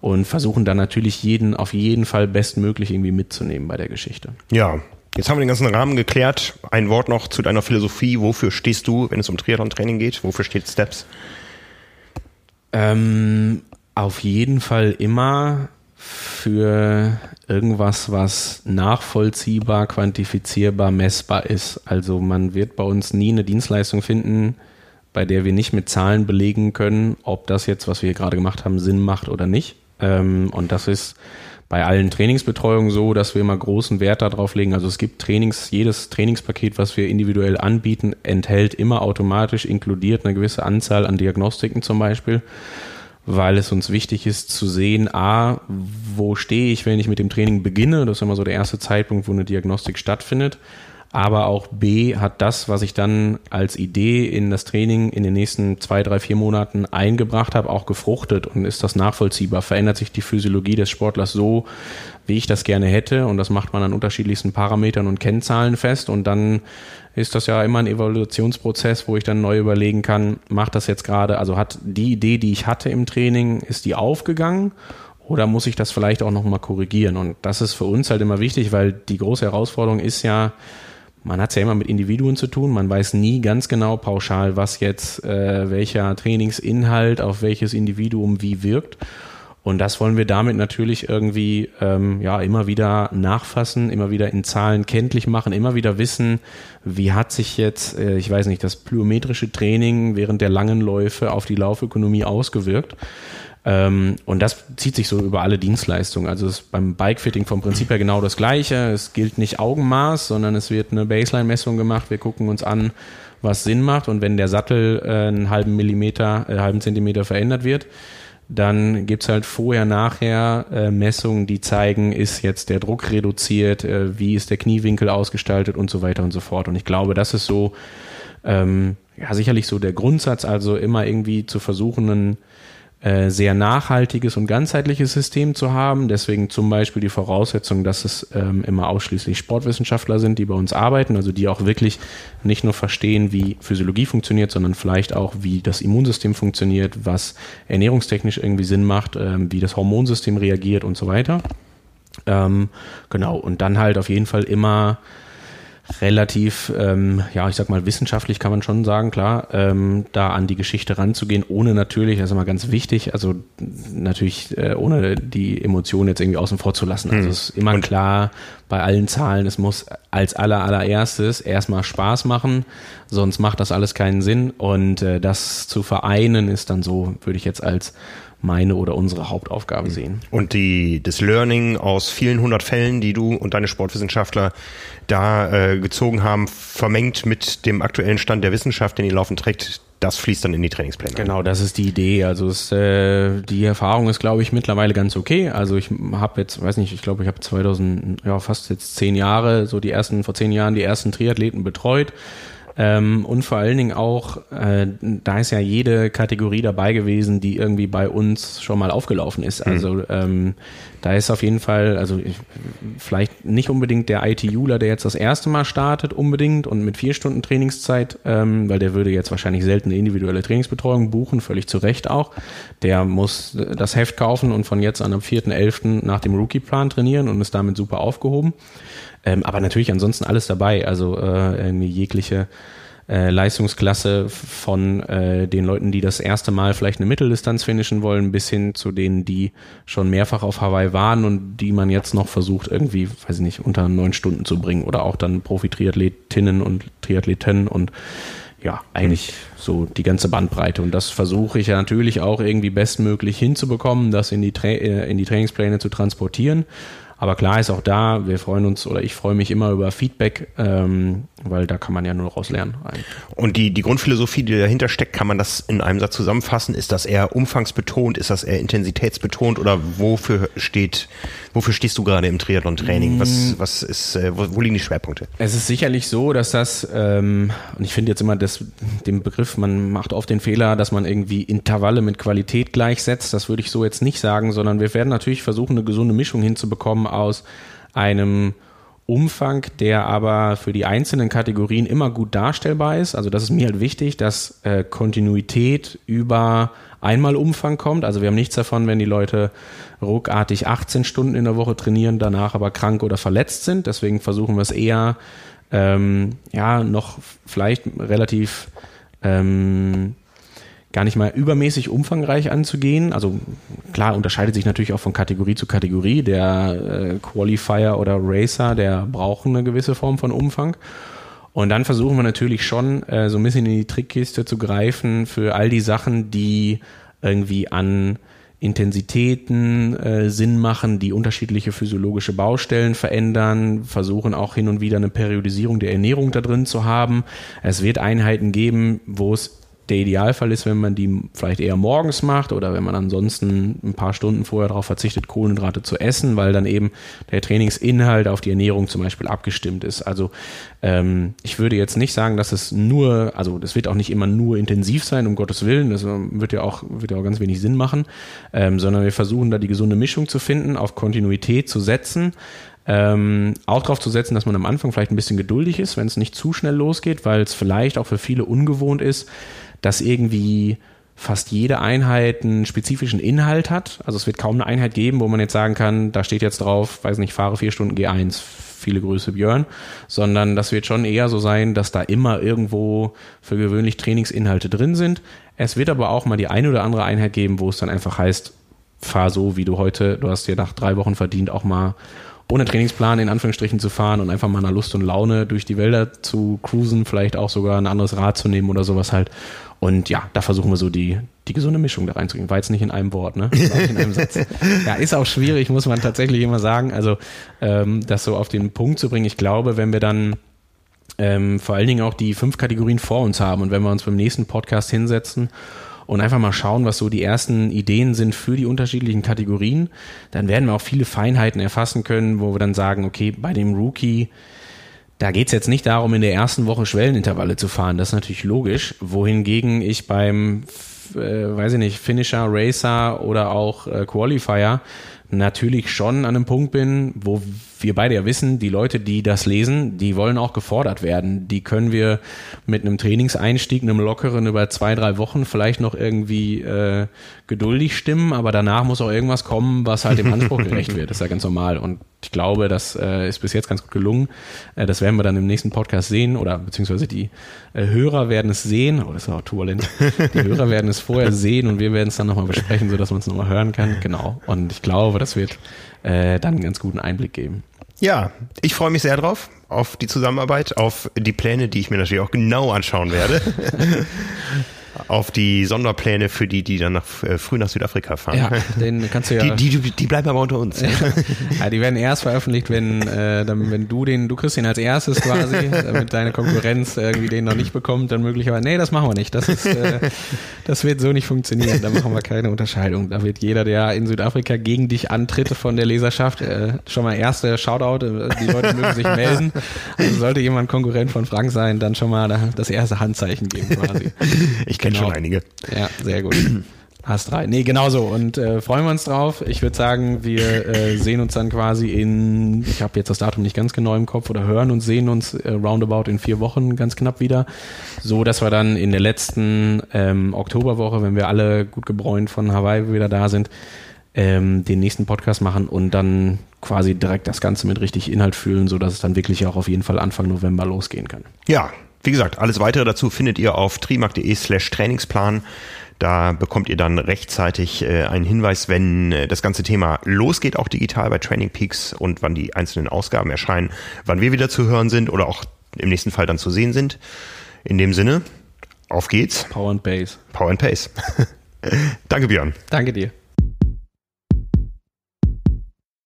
und versuchen dann natürlich jeden auf jeden Fall bestmöglich irgendwie mitzunehmen bei der Geschichte. Ja, Jetzt haben wir den ganzen Rahmen geklärt. Ein Wort noch zu deiner Philosophie. Wofür stehst du, wenn es um Triathlon-Training geht? Wofür steht Steps? Ähm, auf jeden Fall immer für irgendwas, was nachvollziehbar, quantifizierbar, messbar ist. Also man wird bei uns nie eine Dienstleistung finden, bei der wir nicht mit Zahlen belegen können, ob das jetzt, was wir hier gerade gemacht haben, Sinn macht oder nicht. Ähm, und das ist bei allen Trainingsbetreuungen so, dass wir immer großen Wert darauf legen. Also es gibt Trainings, jedes Trainingspaket, was wir individuell anbieten, enthält immer automatisch inkludiert eine gewisse Anzahl an Diagnostiken zum Beispiel weil es uns wichtig ist zu sehen, a, wo stehe ich, wenn ich mit dem Training beginne, das ist immer so der erste Zeitpunkt, wo eine Diagnostik stattfindet, aber auch B hat das, was ich dann als Idee in das Training in den nächsten zwei, drei, vier Monaten eingebracht habe, auch gefruchtet und ist das nachvollziehbar? Verändert sich die Physiologie des Sportlers so, wie ich das gerne hätte? Und das macht man an unterschiedlichsten Parametern und Kennzahlen fest und dann ist das ja immer ein Evaluationsprozess, wo ich dann neu überlegen kann, macht das jetzt gerade, also hat die Idee, die ich hatte im Training, ist die aufgegangen oder muss ich das vielleicht auch nochmal korrigieren? Und das ist für uns halt immer wichtig, weil die große Herausforderung ist ja, man hat es ja immer mit Individuen zu tun, man weiß nie ganz genau pauschal, was jetzt äh, welcher Trainingsinhalt auf welches Individuum wie wirkt. Und das wollen wir damit natürlich irgendwie ähm, ja immer wieder nachfassen, immer wieder in Zahlen kenntlich machen, immer wieder wissen, wie hat sich jetzt, äh, ich weiß nicht, das plyometrische Training während der langen Läufe auf die Laufökonomie ausgewirkt. Ähm, und das zieht sich so über alle Dienstleistungen. Also ist beim Bikefitting vom Prinzip her genau das Gleiche. Es gilt nicht Augenmaß, sondern es wird eine Baseline-Messung gemacht. Wir gucken uns an, was Sinn macht. Und wenn der Sattel äh, einen halben Millimeter, äh, halben Zentimeter verändert wird, dann gibt's halt vorher, nachher äh, Messungen, die zeigen, ist jetzt der Druck reduziert, äh, wie ist der Kniewinkel ausgestaltet und so weiter und so fort. Und ich glaube, das ist so, ähm, ja, sicherlich so der Grundsatz, also immer irgendwie zu versuchen, einen äh, sehr nachhaltiges und ganzheitliches System zu haben. Deswegen zum Beispiel die Voraussetzung, dass es ähm, immer ausschließlich Sportwissenschaftler sind, die bei uns arbeiten, also die auch wirklich nicht nur verstehen, wie Physiologie funktioniert, sondern vielleicht auch, wie das Immunsystem funktioniert, was ernährungstechnisch irgendwie Sinn macht, ähm, wie das Hormonsystem reagiert und so weiter. Ähm, genau, und dann halt auf jeden Fall immer relativ, ähm, ja, ich sag mal, wissenschaftlich kann man schon sagen, klar, ähm, da an die Geschichte ranzugehen, ohne natürlich, das ist immer ganz wichtig, also natürlich äh, ohne die Emotionen jetzt irgendwie außen vor zu lassen. Also hm. es ist immer klar bei allen Zahlen, es muss als aller allererstes erstmal Spaß machen, sonst macht das alles keinen Sinn. Und äh, das zu vereinen ist dann so, würde ich jetzt als meine oder unsere Hauptaufgabe sehen. Und die, das Learning aus vielen hundert Fällen, die du und deine Sportwissenschaftler da äh, gezogen haben, vermengt mit dem aktuellen Stand der Wissenschaft, den ihr laufend trägt, das fließt dann in die Trainingspläne. Genau, das ist die Idee. Also es, äh, die Erfahrung ist, glaube ich, mittlerweile ganz okay. Also ich habe jetzt, weiß nicht, ich glaube, ich habe 2000, ja fast jetzt zehn Jahre, so die ersten vor zehn Jahren die ersten Triathleten betreut. Ähm, und vor allen Dingen auch, äh, da ist ja jede Kategorie dabei gewesen, die irgendwie bei uns schon mal aufgelaufen ist. Mhm. Also ähm, da ist auf jeden Fall, also ich, vielleicht nicht unbedingt der ITUler, der jetzt das erste Mal startet, unbedingt und mit vier Stunden Trainingszeit, ähm, weil der würde jetzt wahrscheinlich selten eine individuelle Trainingsbetreuung buchen, völlig zu Recht auch. Der muss das Heft kaufen und von jetzt an am 4.11. nach dem Rookie-Plan trainieren und ist damit super aufgehoben. Ähm, aber natürlich ansonsten alles dabei, also äh, jegliche äh, Leistungsklasse von äh, den Leuten, die das erste Mal vielleicht eine Mitteldistanz finishen wollen, bis hin zu denen, die schon mehrfach auf Hawaii waren und die man jetzt noch versucht, irgendwie, weiß ich nicht, unter neun Stunden zu bringen oder auch dann Profi-Triathletinnen und Triathleten und ja, eigentlich so die ganze Bandbreite. Und das versuche ich ja natürlich auch irgendwie bestmöglich hinzubekommen, das in die, Tra äh, in die Trainingspläne zu transportieren. Aber klar ist auch da, wir freuen uns oder ich freue mich immer über Feedback, ähm, weil da kann man ja nur daraus lernen. Und die, die Grundphilosophie, die dahinter steckt, kann man das in einem Satz zusammenfassen? Ist das eher umfangsbetont? Ist das eher intensitätsbetont? Oder wofür steht, wofür stehst du gerade im Triathlon-Training? Was, mm. was ist, äh, wo, wo, liegen die Schwerpunkte? Es ist sicherlich so, dass das, ähm, und ich finde jetzt immer das, den Begriff, man macht oft den Fehler, dass man irgendwie Intervalle mit Qualität gleichsetzt. Das würde ich so jetzt nicht sagen, sondern wir werden natürlich versuchen, eine gesunde Mischung hinzubekommen aus einem Umfang, der aber für die einzelnen Kategorien immer gut darstellbar ist. Also das ist mir halt wichtig, dass äh, Kontinuität über Einmalumfang kommt. Also wir haben nichts davon, wenn die Leute ruckartig 18 Stunden in der Woche trainieren, danach aber krank oder verletzt sind. Deswegen versuchen wir es eher, ähm, ja, noch vielleicht relativ ähm, gar nicht mal übermäßig umfangreich anzugehen. Also klar unterscheidet sich natürlich auch von Kategorie zu Kategorie. Der äh, Qualifier oder Racer, der braucht eine gewisse Form von Umfang. Und dann versuchen wir natürlich schon äh, so ein bisschen in die Trickkiste zu greifen für all die Sachen, die irgendwie an Intensitäten äh, Sinn machen, die unterschiedliche physiologische Baustellen verändern, versuchen auch hin und wieder eine Periodisierung der Ernährung da drin zu haben. Es wird Einheiten geben, wo es der Idealfall ist, wenn man die vielleicht eher morgens macht oder wenn man ansonsten ein paar Stunden vorher darauf verzichtet, Kohlenhydrate zu essen, weil dann eben der Trainingsinhalt auf die Ernährung zum Beispiel abgestimmt ist. Also ähm, ich würde jetzt nicht sagen, dass es nur, also das wird auch nicht immer nur intensiv sein, um Gottes Willen, das wird ja auch, wird ja auch ganz wenig Sinn machen, ähm, sondern wir versuchen da die gesunde Mischung zu finden, auf Kontinuität zu setzen. Ähm, auch darauf zu setzen, dass man am Anfang vielleicht ein bisschen geduldig ist, wenn es nicht zu schnell losgeht, weil es vielleicht auch für viele ungewohnt ist, dass irgendwie fast jede Einheit einen spezifischen Inhalt hat. Also es wird kaum eine Einheit geben, wo man jetzt sagen kann, da steht jetzt drauf, weiß nicht, fahre vier Stunden G1, viele Grüße Björn, sondern das wird schon eher so sein, dass da immer irgendwo für gewöhnlich Trainingsinhalte drin sind. Es wird aber auch mal die eine oder andere Einheit geben, wo es dann einfach heißt, fahr so, wie du heute, du hast dir nach drei Wochen verdient, auch mal ohne Trainingsplan in Anführungsstrichen zu fahren und einfach mal nach Lust und Laune durch die Wälder zu cruisen, vielleicht auch sogar ein anderes Rad zu nehmen oder sowas halt. Und ja, da versuchen wir so die, die gesunde Mischung da reinzukriegen. War jetzt nicht in einem Wort, ne? in einem Satz. Ja, ist auch schwierig, muss man tatsächlich immer sagen. Also, ähm, das so auf den Punkt zu bringen. Ich glaube, wenn wir dann ähm, vor allen Dingen auch die fünf Kategorien vor uns haben und wenn wir uns beim nächsten Podcast hinsetzen und einfach mal schauen, was so die ersten Ideen sind für die unterschiedlichen Kategorien, dann werden wir auch viele Feinheiten erfassen können, wo wir dann sagen, okay, bei dem Rookie da geht es jetzt nicht darum, in der ersten Woche Schwellenintervalle zu fahren. Das ist natürlich logisch. Wohingegen ich beim, äh, weiß ich nicht, Finisher, Racer oder auch äh, Qualifier natürlich schon an einem Punkt bin, wo wir beide ja wissen, die Leute, die das lesen, die wollen auch gefordert werden. Die können wir mit einem Trainingseinstieg, einem lockeren über zwei, drei Wochen vielleicht noch irgendwie äh, geduldig stimmen, aber danach muss auch irgendwas kommen, was halt dem Anspruch gerecht wird. Das ist ja ganz normal. Und ich glaube, das äh, ist bis jetzt ganz gut gelungen. Äh, das werden wir dann im nächsten Podcast sehen oder beziehungsweise die äh, Hörer werden es sehen. Oh, das ist auch turbulent. Die Hörer werden es vorher sehen und wir werden es dann nochmal besprechen, sodass man es nochmal hören kann. Genau. Und ich glaube, das wird äh, dann einen ganz guten Einblick geben. Ja, ich freue mich sehr drauf, auf die Zusammenarbeit, auf die Pläne, die ich mir natürlich auch genau anschauen werde. auf die Sonderpläne für die, die dann nach, äh, früh nach Südafrika fahren. Ja, den kannst du ja. Die, die, die bleiben aber unter uns. ja, die werden erst veröffentlicht, wenn, äh, dann, wenn du den, du kriegst ihn als erstes quasi, damit deine Konkurrenz irgendwie den noch nicht bekommt, dann möglicherweise. Nee, das machen wir nicht. Das ist, äh, das wird so nicht funktionieren. Da machen wir keine Unterscheidung. Da wird jeder, der in Südafrika gegen dich antritt von der Leserschaft, äh, schon mal erste Shoutout. Die Leute mögen sich melden. Also sollte jemand Konkurrent von Frank sein, dann schon mal das erste Handzeichen geben quasi. Ich kenne genau. schon einige. Ja, sehr gut. Hast drei. Nee, genau so. Und äh, freuen wir uns drauf. Ich würde sagen, wir äh, sehen uns dann quasi in, ich habe jetzt das Datum nicht ganz genau im Kopf, oder hören und sehen uns äh, roundabout in vier Wochen ganz knapp wieder. So, dass wir dann in der letzten ähm, Oktoberwoche, wenn wir alle gut gebräunt von Hawaii wieder da sind, ähm, den nächsten Podcast machen und dann quasi direkt das Ganze mit richtig Inhalt fühlen, so dass es dann wirklich auch auf jeden Fall Anfang November losgehen kann. Ja, wie gesagt, alles weitere dazu findet ihr auf trimark.de slash Trainingsplan. Da bekommt ihr dann rechtzeitig äh, einen Hinweis, wenn äh, das ganze Thema losgeht, auch digital bei Training Peaks und wann die einzelnen Ausgaben erscheinen, wann wir wieder zu hören sind oder auch im nächsten Fall dann zu sehen sind. In dem Sinne, auf geht's. Power and Pace. Power and Pace. Danke, Björn. Danke dir.